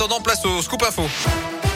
attendant, place au scoop info.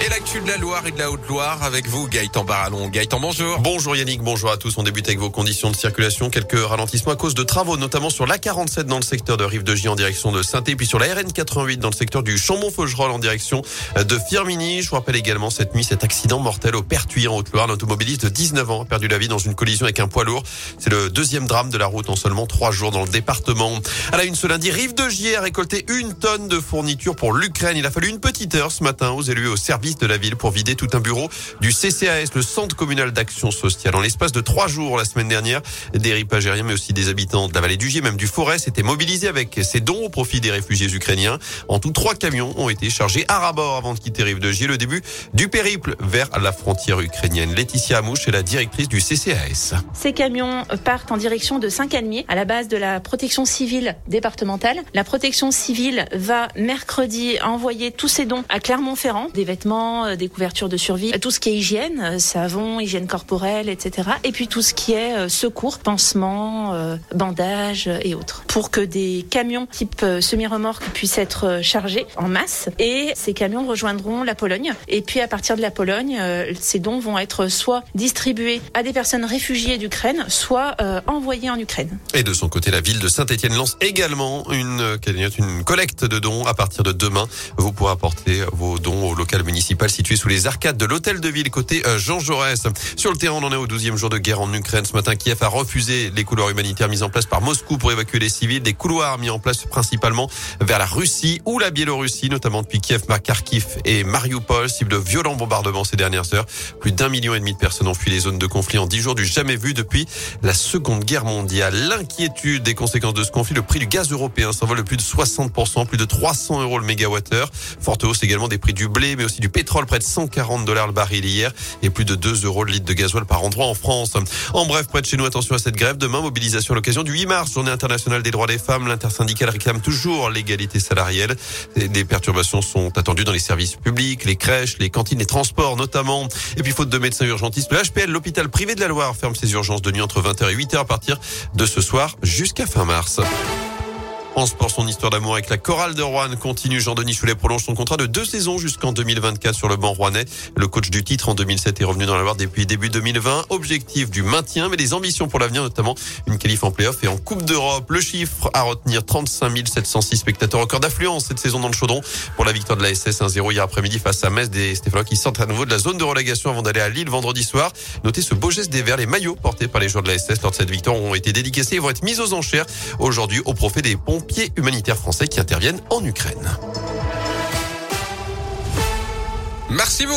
Et l'actu de la Loire et de la Haute-Loire avec vous, Gaëtan Barallon. Gaëtan, bonjour. Bonjour Yannick, bonjour à tous. On débute avec vos conditions de circulation. Quelques ralentissements à cause de travaux, notamment sur l'A47 dans le secteur de Rive de J en direction de saint puis sur la RN88 dans le secteur du Chambon-Faugerolles en direction de Firminy. Je vous rappelle également cette nuit cet accident mortel au Pertuis en Haute-Loire. L'automobiliste de 19 ans a perdu la vie dans une collision avec un poids lourd. C'est le deuxième drame de la route en seulement trois jours dans le département. À la une ce lundi, Rive de J a récolté une tonne de fournitures pour l'Ukraine. Il a fallu une petite heure ce matin aux élus et au service de la ville pour vider tout un bureau du CCAS, le Centre communal d'action sociale. En l'espace de trois jours la semaine dernière, des ripagériens mais aussi des habitants de la vallée du Gier, même du Forêt, s'étaient mobilisés avec ces dons au profit des réfugiés ukrainiens. En tout, trois camions ont été chargés à rabord avant de quitter Rive de Gier. Le début du périple vers la frontière ukrainienne. Laetitia Amouche est la directrice du CCAS. Ces camions partent en direction de Saint-Calmier, à la base de la protection civile départementale. La protection civile va mercredi envoyer tous ces dons à Clermont-Ferrand, des vêtements, des couvertures de survie, tout ce qui est hygiène, euh, savon, hygiène corporelle, etc. Et puis tout ce qui est euh, secours, pansements, euh, bandages et autres. Pour que des camions type semi-remorque puissent être chargés en masse. Et ces camions rejoindront la Pologne. Et puis à partir de la Pologne, ces dons vont être soit distribués à des personnes réfugiées d'Ukraine, soit envoyés en Ukraine. Et de son côté, la ville de Saint-Etienne lance également une collecte de dons à partir de demain. Vous pourrez apporter vos dons au local municipal situé sous les arcades de l'hôtel de ville côté euh, Jean Jaurès. Sur le terrain, on en est au 12e jour de guerre en Ukraine. Ce matin, Kiev a refusé les couloirs humanitaires mis en place par Moscou pour évacuer les civils. Des couloirs mis en place principalement vers la Russie ou la Biélorussie, notamment depuis Kiev, Kharkiv et Mariupol, cible de violents bombardements ces dernières heures. Plus d'un million et demi de personnes ont fui les zones de conflit en dix jours du jamais vu depuis la Seconde Guerre mondiale. L'inquiétude des conséquences de ce conflit, le prix du gaz européen s'envole de plus de 60%, plus de 300 euros le mégawattheure. Forte hausse également des prix du blé, mais aussi du pétrole, près de 140 dollars le baril hier et plus de 2 euros le litre de gasoil par endroit en France. En bref, près de chez nous, attention à cette grève. Demain, mobilisation à l'occasion du 8 mars, journée internationale des droits des femmes. L'intersyndicale réclame toujours l'égalité salariale. Des perturbations sont attendues dans les services publics, les crèches, les cantines, les transports notamment. Et puis, faute de médecins urgentistes, le HPL, l'hôpital privé de la Loire, ferme ses urgences de nuit entre 20h et 8h à partir de ce soir jusqu'à fin mars. Sport, son histoire d'amour avec la chorale de Rouen continue. Jean-Denis Choulet prolonge son contrat de deux saisons jusqu'en 2024 sur le banc rouennais. Le coach du titre en 2007 est revenu dans la Loire depuis début 2020. Objectif du maintien, mais des ambitions pour l'avenir, notamment une qualif en playoff et en Coupe d'Europe. Le chiffre à retenir, 35 706 spectateurs. Record d'affluence cette saison dans le chaudron pour la victoire de la SS 1-0 hier après-midi face à Metz des Stéphanois qui sortent à nouveau de la zone de relégation avant d'aller à Lille vendredi soir. Notez ce beau geste des Verts. Les maillots portés par les joueurs de la SS lors de cette victoire ont été dédicacés et vont être mis aux enchères aujourd'hui au profit des humanitaires français qui interviennent en Ukraine. Merci beaucoup.